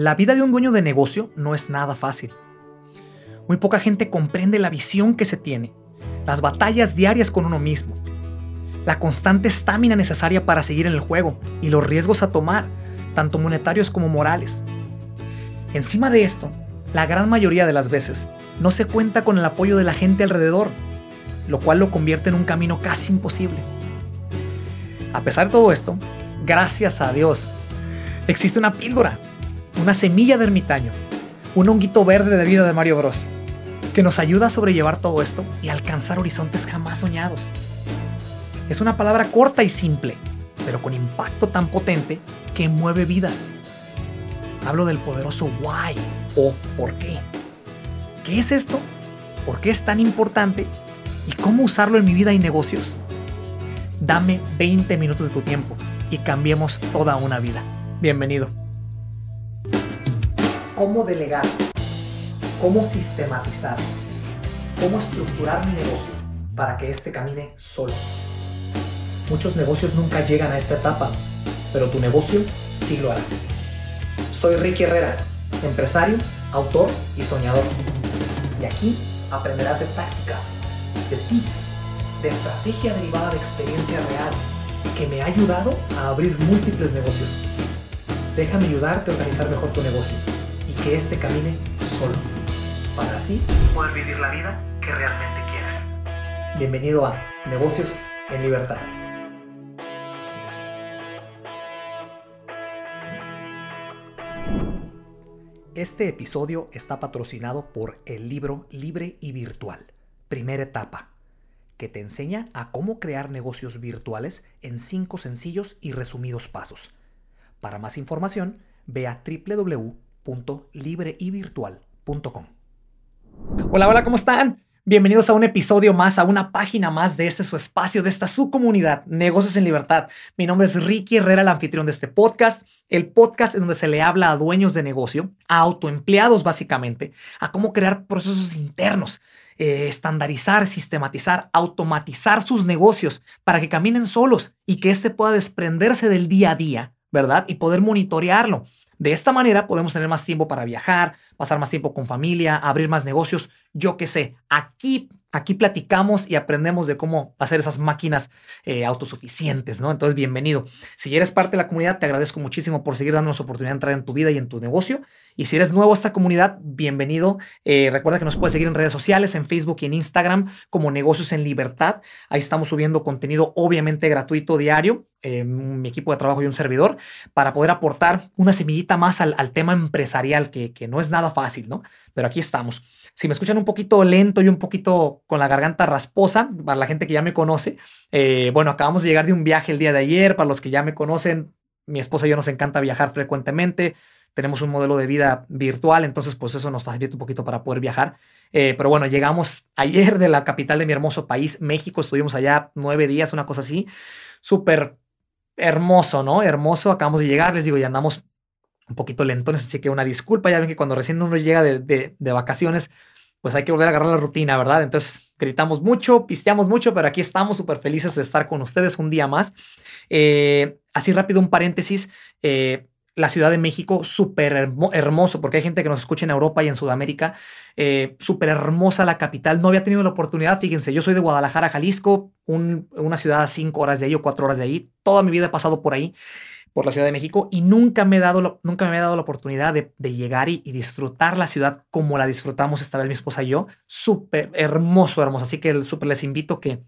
La vida de un dueño de negocio no es nada fácil. Muy poca gente comprende la visión que se tiene, las batallas diarias con uno mismo, la constante estamina necesaria para seguir en el juego y los riesgos a tomar, tanto monetarios como morales. Encima de esto, la gran mayoría de las veces no se cuenta con el apoyo de la gente alrededor, lo cual lo convierte en un camino casi imposible. A pesar de todo esto, gracias a Dios, existe una píldora una semilla de ermitaño, un honguito verde de vida de Mario Bros, que nos ayuda a sobrellevar todo esto y alcanzar horizontes jamás soñados. Es una palabra corta y simple, pero con impacto tan potente que mueve vidas. Hablo del poderoso why o por qué. ¿Qué es esto? ¿Por qué es tan importante? ¿Y cómo usarlo en mi vida y negocios? Dame 20 minutos de tu tiempo y cambiemos toda una vida. Bienvenido cómo delegar, cómo sistematizar, cómo estructurar mi negocio para que éste camine solo. Muchos negocios nunca llegan a esta etapa, pero tu negocio sí lo hará. Soy Ricky Herrera, empresario, autor y soñador. Y aquí aprenderás de tácticas, de tips, de estrategia derivada de experiencia real que me ha ayudado a abrir múltiples negocios. Déjame ayudarte a organizar mejor tu negocio que este camine solo, para así poder vivir la vida que realmente quieres. Bienvenido a Negocios en Libertad. Este episodio está patrocinado por el libro Libre y Virtual, primera etapa, que te enseña a cómo crear negocios virtuales en cinco sencillos y resumidos pasos. Para más información, ve a www www.libreyvirtual.com. Hola, hola, ¿cómo están? Bienvenidos a un episodio más, a una página más de este su espacio, de esta su comunidad, Negocios en Libertad. Mi nombre es Ricky Herrera, el anfitrión de este podcast, el podcast en donde se le habla a dueños de negocio, a autoempleados básicamente, a cómo crear procesos internos, eh, estandarizar, sistematizar, automatizar sus negocios para que caminen solos y que éste pueda desprenderse del día a día, ¿verdad? Y poder monitorearlo de esta manera podemos tener más tiempo para viajar, pasar más tiempo con familia, abrir más negocios, yo qué sé. Aquí Aquí platicamos y aprendemos de cómo hacer esas máquinas eh, autosuficientes, ¿no? Entonces, bienvenido. Si eres parte de la comunidad, te agradezco muchísimo por seguir dándonos oportunidad de entrar en tu vida y en tu negocio. Y si eres nuevo a esta comunidad, bienvenido. Eh, recuerda que nos puedes seguir en redes sociales, en Facebook y en Instagram como Negocios en Libertad. Ahí estamos subiendo contenido obviamente gratuito diario. Eh, mi equipo de trabajo y un servidor para poder aportar una semillita más al, tema empresarial que, que no es nada fácil, ¿no? Pero aquí estamos. Si me escuchan un poquito lento y un poquito con la garganta rasposa, para la gente que ya me conoce, eh, bueno, acabamos de llegar de un viaje el día de ayer. Para los que ya me conocen, mi esposa y yo nos encanta viajar frecuentemente. Tenemos un modelo de vida virtual, entonces pues eso nos facilita un poquito para poder viajar. Eh, pero bueno, llegamos ayer de la capital de mi hermoso país, México. Estuvimos allá nueve días, una cosa así. Súper hermoso, ¿no? Hermoso. Acabamos de llegar, les digo, ya andamos un poquito lentones, así que una disculpa. Ya ven que cuando recién uno llega de, de vacaciones, pues hay que volver a agarrar la rutina, ¿verdad? Entonces gritamos mucho, pisteamos mucho, pero aquí estamos súper felices de estar con ustedes un día más. Eh, así rápido un paréntesis. Eh, la Ciudad de México, súper hermoso, porque hay gente que nos escucha en Europa y en Sudamérica, eh, súper hermosa la capital. No había tenido la oportunidad, fíjense, yo soy de Guadalajara, Jalisco, una ciudad a cinco horas de ahí o cuatro horas de ahí. Toda mi vida he pasado por ahí por la Ciudad de México y nunca me he dado, nunca me he dado la oportunidad de, llegar y, disfrutar la ciudad como la disfrutamos esta vez mi esposa y yo. Súper hermoso, hermoso. Así que súper les invito que,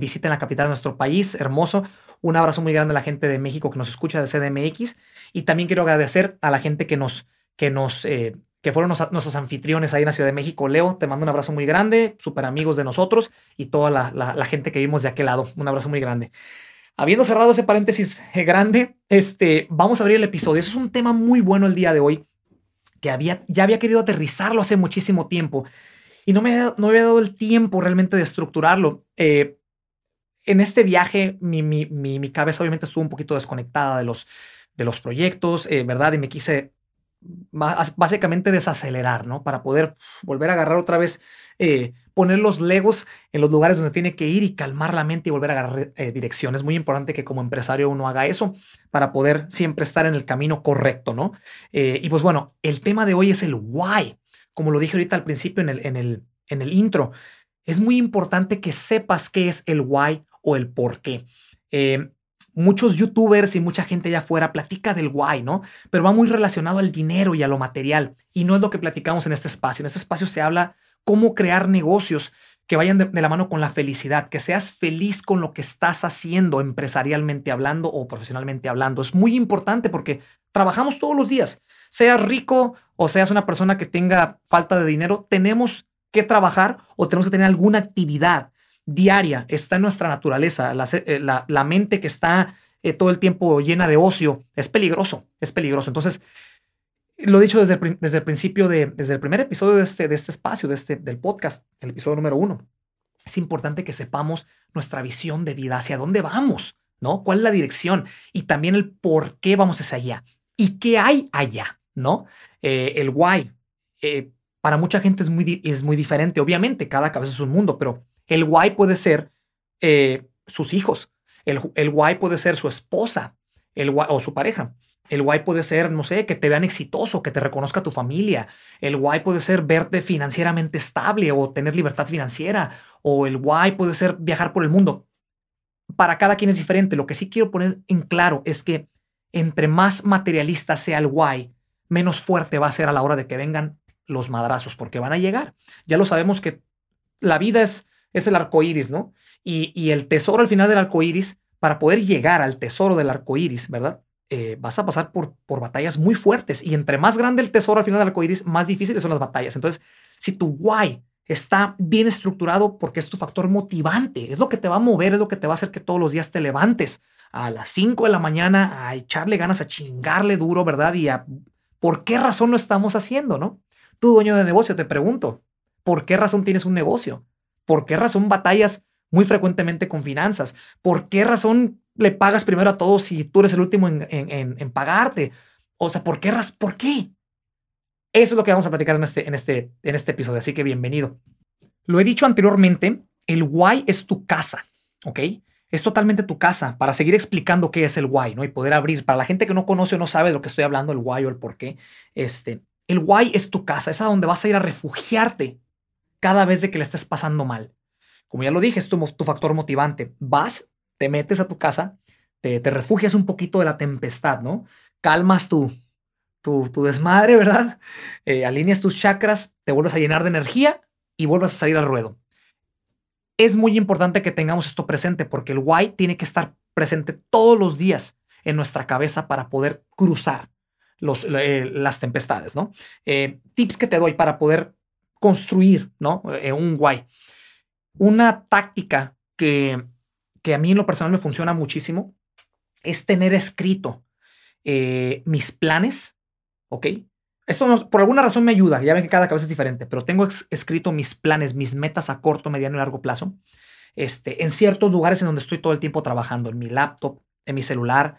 visiten la capital de nuestro país, hermoso. Un abrazo muy grande a la gente de México que nos escucha de CDMX y también quiero agradecer a la gente que nos, que nos, eh, fueron nuestros anfitriones ahí en la Ciudad de México. Leo, te mando un abrazo muy grande, súper amigos de nosotros y toda la, la gente que vimos de aquel lado. Un abrazo muy grande. Habiendo cerrado ese paréntesis grande, este, vamos a abrir el episodio. Eso es un tema muy bueno el día de hoy, que había, ya había querido aterrizarlo hace muchísimo tiempo y no me, no había dado el tiempo realmente de estructurarlo. Eh, en este viaje, mi, mi, mi, cabeza obviamente estuvo un poquito desconectada de los, de los proyectos, eh, ¿verdad? Y me quise básicamente desacelerar, ¿no? Para poder volver a agarrar otra vez, eh, poner los legos en los lugares donde tiene que ir y calmar la mente y volver a agarrar eh, dirección. Es muy importante que como empresario uno haga eso para poder siempre estar en el camino correcto, ¿no? Eh, y pues bueno, el tema de hoy es el why. Como lo dije ahorita al principio en el, en el, en el intro, es muy importante que sepas qué es el why o el por qué. Eh, muchos youtubers y mucha gente allá afuera platica del why, ¿no? Pero va muy relacionado al dinero y a lo material. Y no es lo que platicamos en este espacio. En este espacio se habla cómo crear negocios que vayan de, la mano con la felicidad, que seas feliz con lo que estás haciendo empresarialmente hablando o profesionalmente hablando. Es muy importante porque trabajamos todos los días. Seas rico o seas una persona que tenga falta de dinero, tenemos que trabajar o tenemos que tener alguna actividad diaria. Está en nuestra naturaleza. La, eh, mente que está eh, todo el tiempo llena de ocio es peligroso, es peligroso. Entonces, lo he dicho desde el, desde el principio, de, desde el primer episodio de este, de este espacio, de este, del podcast, el episodio número uno. Es importante que sepamos nuestra visión de vida, hacia dónde vamos, ¿no? ¿Cuál es la dirección? Y también el por qué vamos hacia allá. ¿Y qué hay allá? ¿No? Eh, el why. Eh, para mucha gente es muy, es muy diferente. Obviamente, cada cabeza es un mundo, pero el why puede ser eh, sus hijos. El, el why puede ser su esposa el, o su pareja. El why puede ser, no sé, que te vean exitoso, que te reconozca tu familia. El why puede ser verte financieramente estable o tener libertad financiera. O el why puede ser viajar por el mundo. Para cada quien es diferente. Lo que sí quiero poner en claro es que entre más materialista sea el why, menos fuerte va a ser a la hora de que vengan los madrazos, porque van a llegar. Ya lo sabemos que la vida es, es el arco iris, ¿no? Y, y el tesoro al final del arco iris, para poder llegar al tesoro del arco iris, ¿verdad? Eh, vas a pasar por, por batallas muy fuertes y entre más grande el tesoro al final del arcoíris, más difíciles son las batallas. Entonces, si tu why está bien estructurado porque es tu factor motivante, es lo que te va a mover, es lo que te va a hacer que todos los días te levantes a las 5 de la mañana a echarle ganas, a chingarle duro, ¿verdad? Y a por qué razón lo estamos haciendo, ¿no? Tú, dueño de negocio, te pregunto, ¿por qué razón tienes un negocio? ¿Por qué razón batallas muy frecuentemente con finanzas? ¿Por qué razón le pagas primero a todos si tú eres el último en, pagarte? O sea, ¿por qué? ¿Por qué? Eso es lo que vamos a platicar en este, en, este, en este episodio, así que bienvenido. Lo he dicho anteriormente, el why es tu casa, ¿ok? Es totalmente tu casa para seguir explicando qué es el why, ¿no? Y poder abrir. Para la gente que no conoce o no sabe de lo que estoy hablando, el why o el por qué, este, el why es tu casa, es a donde vas a ir a refugiarte cada vez de que le estés pasando mal. Como ya lo dije, es tu, tu factor motivante. Vas te metes a tu casa, te, refugias un poquito de la tempestad, ¿no? Calmas tu, tu, desmadre, ¿verdad? Eh, alineas tus chakras, te vuelves a llenar de energía y vuelves a salir al ruedo. Es muy importante que tengamos esto presente porque el why tiene que estar presente todos los días en nuestra cabeza para poder cruzar los, eh, las tempestades, ¿no? Eh, tips que te doy para poder construir, ¿no? un why. Una táctica que que a mí en lo personal me funciona muchísimo es tener escrito eh, mis planes, ¿ok? Esto por alguna razón me ayuda, ya ven que cada cabeza es diferente, pero tengo escrito mis planes, mis metas a corto, mediano y largo plazo, este, en ciertos lugares en donde estoy todo el tiempo trabajando, en mi laptop, en mi celular.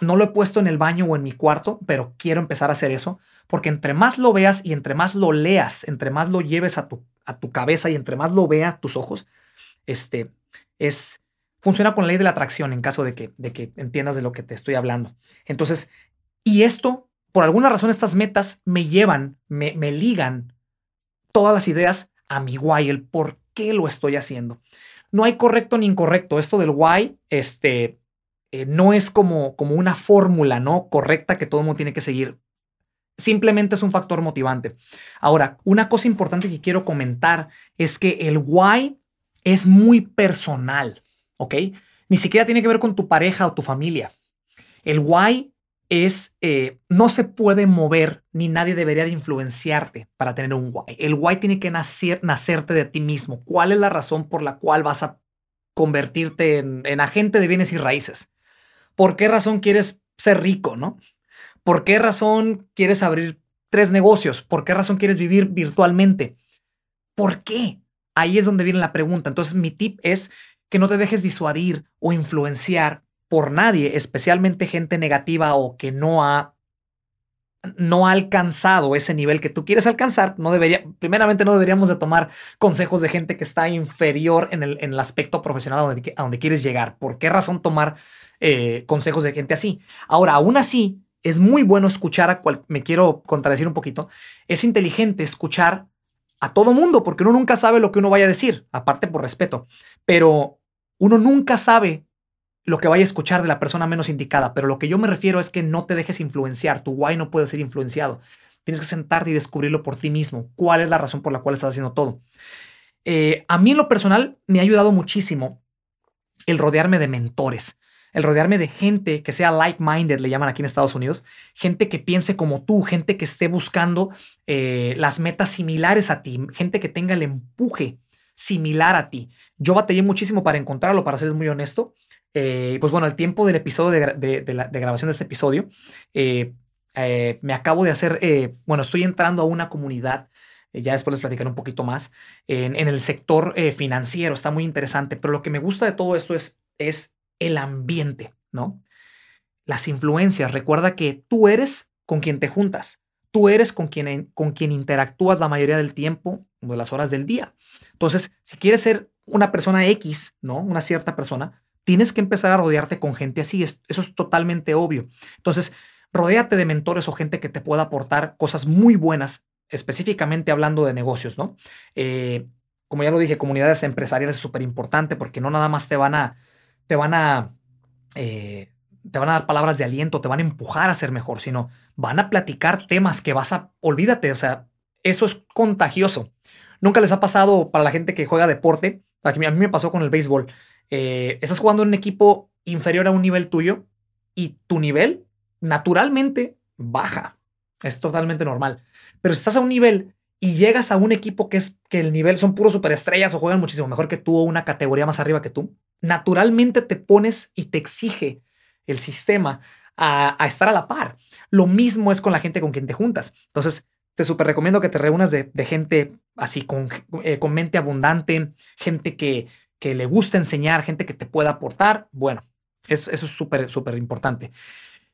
No lo he puesto en el baño o en mi cuarto, pero quiero empezar a hacer eso, porque entre más lo veas y entre más lo leas, entre más lo lleves a tu, a tu cabeza y entre más lo vea tus ojos, este, es, funciona con la ley de la atracción en caso de que, de que entiendas de lo que te estoy hablando. Entonces, y esto, por alguna razón, estas metas me llevan, me, me ligan todas las ideas a mi why, el por qué lo estoy haciendo. No hay correcto ni incorrecto. Esto del why, este, eh, no es como, como una fórmula, ¿no? Correcta que todo el mundo tiene que seguir. Simplemente es un factor motivante. Ahora, una cosa importante que quiero comentar es que el why es muy personal. ¿Ok? Ni siquiera tiene que ver con tu pareja o tu familia. El why es, eh, no se puede mover ni nadie debería de influenciarte para tener un why. El why tiene que nacer, nacerte de ti mismo. ¿Cuál es la razón por la cual vas a convertirte en, en agente de bienes y raíces? ¿Por qué razón quieres ser rico, no? ¿Por qué razón quieres abrir tres negocios? ¿Por qué razón quieres vivir virtualmente? ¿Por qué? Ahí es donde viene la pregunta. Entonces, mi tip es que no te dejes disuadir o influenciar por nadie, especialmente gente negativa o que no ha no ha alcanzado ese nivel que tú quieres alcanzar, no debería, primeramente no deberíamos de tomar consejos de gente que está inferior en el, en el aspecto profesional a donde, a donde, quieres llegar. ¿Por qué razón tomar eh, consejos de gente así? Ahora, aún así, es muy bueno escuchar a cual, me quiero contradecir un poquito, es inteligente escuchar a todo mundo, porque uno nunca sabe lo que uno vaya a decir, aparte por respeto, pero uno nunca sabe lo que vaya a escuchar de la persona menos indicada, pero lo que yo me refiero es que no te dejes influenciar, tu why no puede ser influenciado. Tienes que sentarte y descubrirlo por ti mismo. ¿Cuál es la razón por la cual estás haciendo todo? Eh, a mí en lo personal me ha ayudado muchísimo el rodearme de mentores, el rodearme de gente que sea like-minded, le llaman aquí en Estados Unidos, gente que piense como tú, gente que esté buscando eh, las metas similares a ti, gente que tenga el empuje similar a ti. Yo batallé muchísimo para encontrarlo, para serles muy honesto. Eh, pues bueno, el tiempo del episodio de, grabación de este episodio, eh, eh, me acabo de hacer, bueno, estoy entrando a una comunidad, ya después les platicaré un poquito más, en, el sector financiero, está muy interesante, pero lo que me gusta de todo esto es, el ambiente, ¿no? Las influencias, recuerda que tú eres con quien te juntas, tú eres con quien interactúas la mayoría del tiempo, de las horas del día. Entonces, si quieres ser una persona X, ¿no? Una cierta persona, tienes que empezar a rodearte con gente así. eso es totalmente obvio. Entonces, rodéate de mentores o gente que te pueda aportar cosas muy buenas, específicamente hablando de negocios, ¿no? Eh, como ya lo dije, comunidades empresariales es súper importante porque no nada más te van a, te van a, eh, te van a dar palabras de aliento, te van a empujar a ser mejor, sino van a platicar temas que vas a, olvídate, o sea, eso es contagioso. Nunca les ha pasado para la gente que juega deporte, a mí me pasó con el béisbol. Eh, estás jugando en un equipo inferior a un nivel tuyo y tu nivel naturalmente baja. Es totalmente normal. Pero si estás a un nivel y llegas a un equipo que es que el nivel son puros superestrellas o juegan muchísimo mejor que tú o una categoría más arriba que tú, naturalmente te pones y te exige el sistema a, estar a la par. Lo mismo es con la gente con quien te juntas. Entonces, te súper recomiendo que te reúnas de, gente así, con, eh, con mente abundante, gente que, que le gusta enseñar, gente que te pueda aportar. Bueno, eso, es súper, súper importante.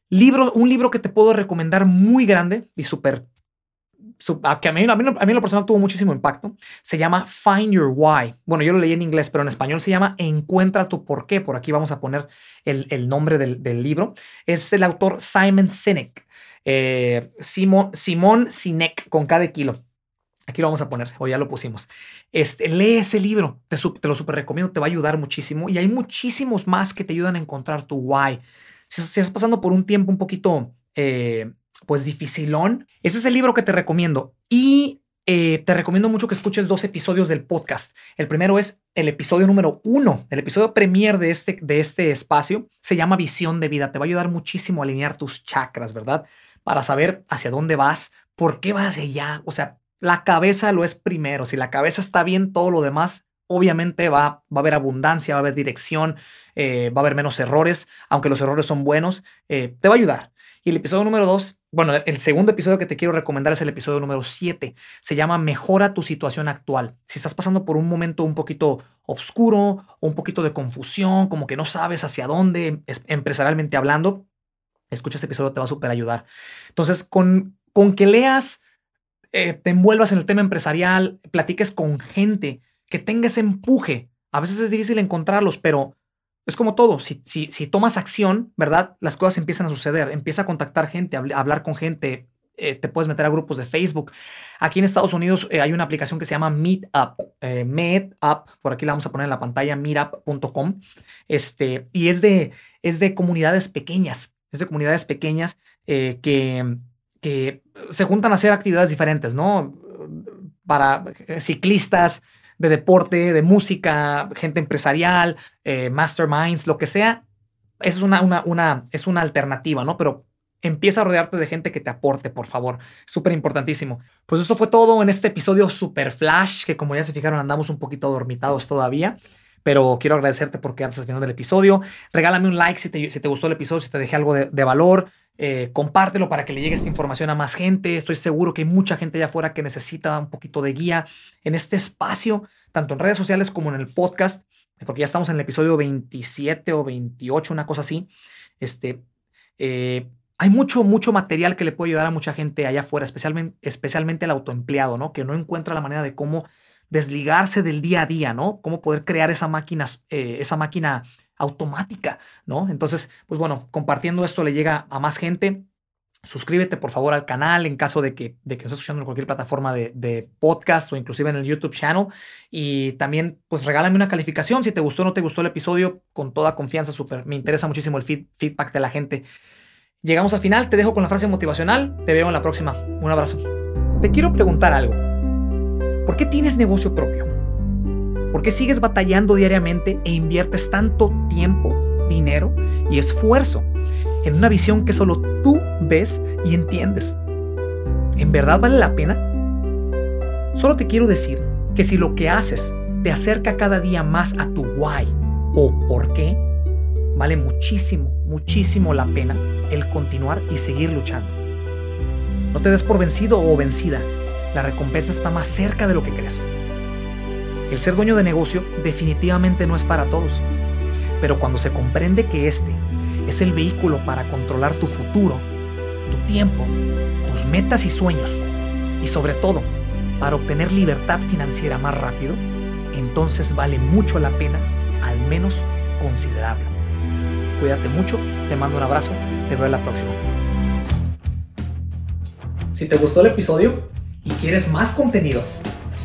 Libro, un libro que te puedo recomendar muy grande y súper, que a mí, a, mí, a mí lo personal tuvo muchísimo impacto, se llama Find Your Why. Bueno, yo lo leí en inglés, pero en español se llama Encuentra tu por qué. Por aquí vamos a poner el, el nombre del, del, libro. Es del autor Simon Sinek. Eh, Simon, Simón Sinek con cada kilo. Aquí lo vamos a poner, o ya lo pusimos. Este, lee ese libro, te, lo super recomiendo, te va a ayudar muchísimo. Y hay muchísimos más que te ayudan a encontrar tu why. Si, estás pasando por un tiempo un poquito, eh, pues dificilón, ese es el libro que te recomiendo. Y eh, te recomiendo mucho que escuches dos episodios del podcast. El primero es el episodio número uno, el episodio premier de este, de este espacio. Se llama Visión de Vida. Te va a ayudar muchísimo a alinear tus chakras, ¿verdad? Para saber hacia dónde vas, por qué vas allá. O sea, la cabeza lo es primero. Si la cabeza está bien, todo lo demás obviamente va, va a haber abundancia, va a haber dirección, eh, va a haber menos errores, aunque los errores son buenos, eh, te va a ayudar. Y el episodio número dos, bueno, el segundo episodio que te quiero recomendar es el episodio número siete. Se llama Mejora tu situación actual. Si estás pasando por un momento un poquito oscuro, un poquito de confusión, como que no sabes hacia dónde, empresarialmente hablando, escucha ese episodio, te va a súper ayudar. Entonces, con, con que leas eh, te envuelvas en el tema empresarial, platiques con gente, que tenga ese empuje. A veces es difícil encontrarlos, pero es como todo. Si, tomas acción, ¿verdad? Las cosas empiezan a suceder. Empieza a contactar gente, a hablar con gente. Eh, te puedes meter a grupos de Facebook. Aquí en Estados Unidos eh, hay una aplicación que se llama Meetup. Meetup, por aquí la vamos a poner en la pantalla, meetup.com. Este, y es de, es de comunidades pequeñas. Es de comunidades pequeñas que que se juntan a hacer actividades diferentes, ¿no? Para eh, ciclistas, de deporte, de música, gente empresarial, eh, masterminds, lo que sea. Eso es una, una, una, es una alternativa, ¿no? Pero empieza a rodearte de gente que te aporte, por favor. Súper importantísimo. Pues eso fue todo en este episodio super flash, que como ya se fijaron, andamos un poquito dormitados todavía. Pero quiero agradecerte por quedarte al final del episodio. Regálame un like si te, si te gustó el episodio, si te dejé algo de, de valor. Eh, compártelo para que le llegue esta información a más gente. Estoy seguro que hay mucha gente allá afuera que necesita un poquito de guía en este espacio, tanto en redes sociales como en el podcast, porque ya estamos en el episodio 27 o 28, una cosa así. Este, eh, hay mucho, mucho material que le puede ayudar a mucha gente allá afuera, especialmente, especialmente el autoempleado, ¿no? Que no encuentra la manera de cómo desligarse del día a día, ¿no? Cómo poder crear esa máquina, eh, esa máquina automática, ¿no? Entonces, pues bueno, compartiendo esto le llega a más gente. Suscríbete por favor al canal en caso de que, de que estés escuchando en cualquier plataforma de, podcast o inclusive en el YouTube channel. Y también, pues regálame una calificación si te gustó o no te gustó el episodio. Con toda confianza, súper. Me interesa muchísimo el feedback de la gente. Llegamos al final, te dejo con la frase motivacional. Te veo en la próxima. Un abrazo. Te quiero preguntar algo. ¿Por qué tienes negocio propio? ¿Por qué sigues batallando diariamente e inviertes tanto tiempo, dinero y esfuerzo en una visión que solo tú ves y entiendes. ¿En verdad vale la pena? Solo te quiero decir que si lo que haces te acerca cada día más a tu why o por qué, vale muchísimo, muchísimo la pena el continuar y seguir luchando. No te des por vencido o vencida. La recompensa está más cerca de lo que crees. El ser dueño de negocio definitivamente no es para todos, pero cuando se comprende que este es el vehículo para controlar tu futuro, tu tiempo, tus metas y sueños, y sobre todo, para obtener libertad financiera más rápido, entonces vale mucho la pena al menos considerarlo. Cuídate mucho, te mando un abrazo, te veo en la próxima. Si te gustó el episodio y quieres más contenido,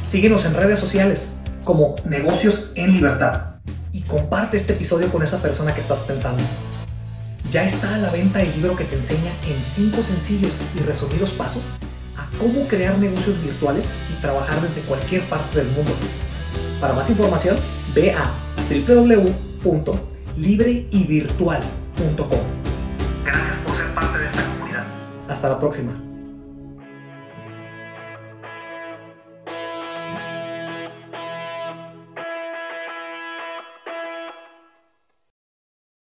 síguenos en redes sociales como Negocios en Libertad y comparte este episodio con esa persona que estás pensando. Ya está a la venta el libro que te enseña en 5 sencillos y resumidos pasos a cómo crear negocios virtuales y trabajar desde cualquier parte del mundo. Para más información, ve a www.libreyvirtual.com. Gracias por ser parte de esta comunidad. Hasta la próxima.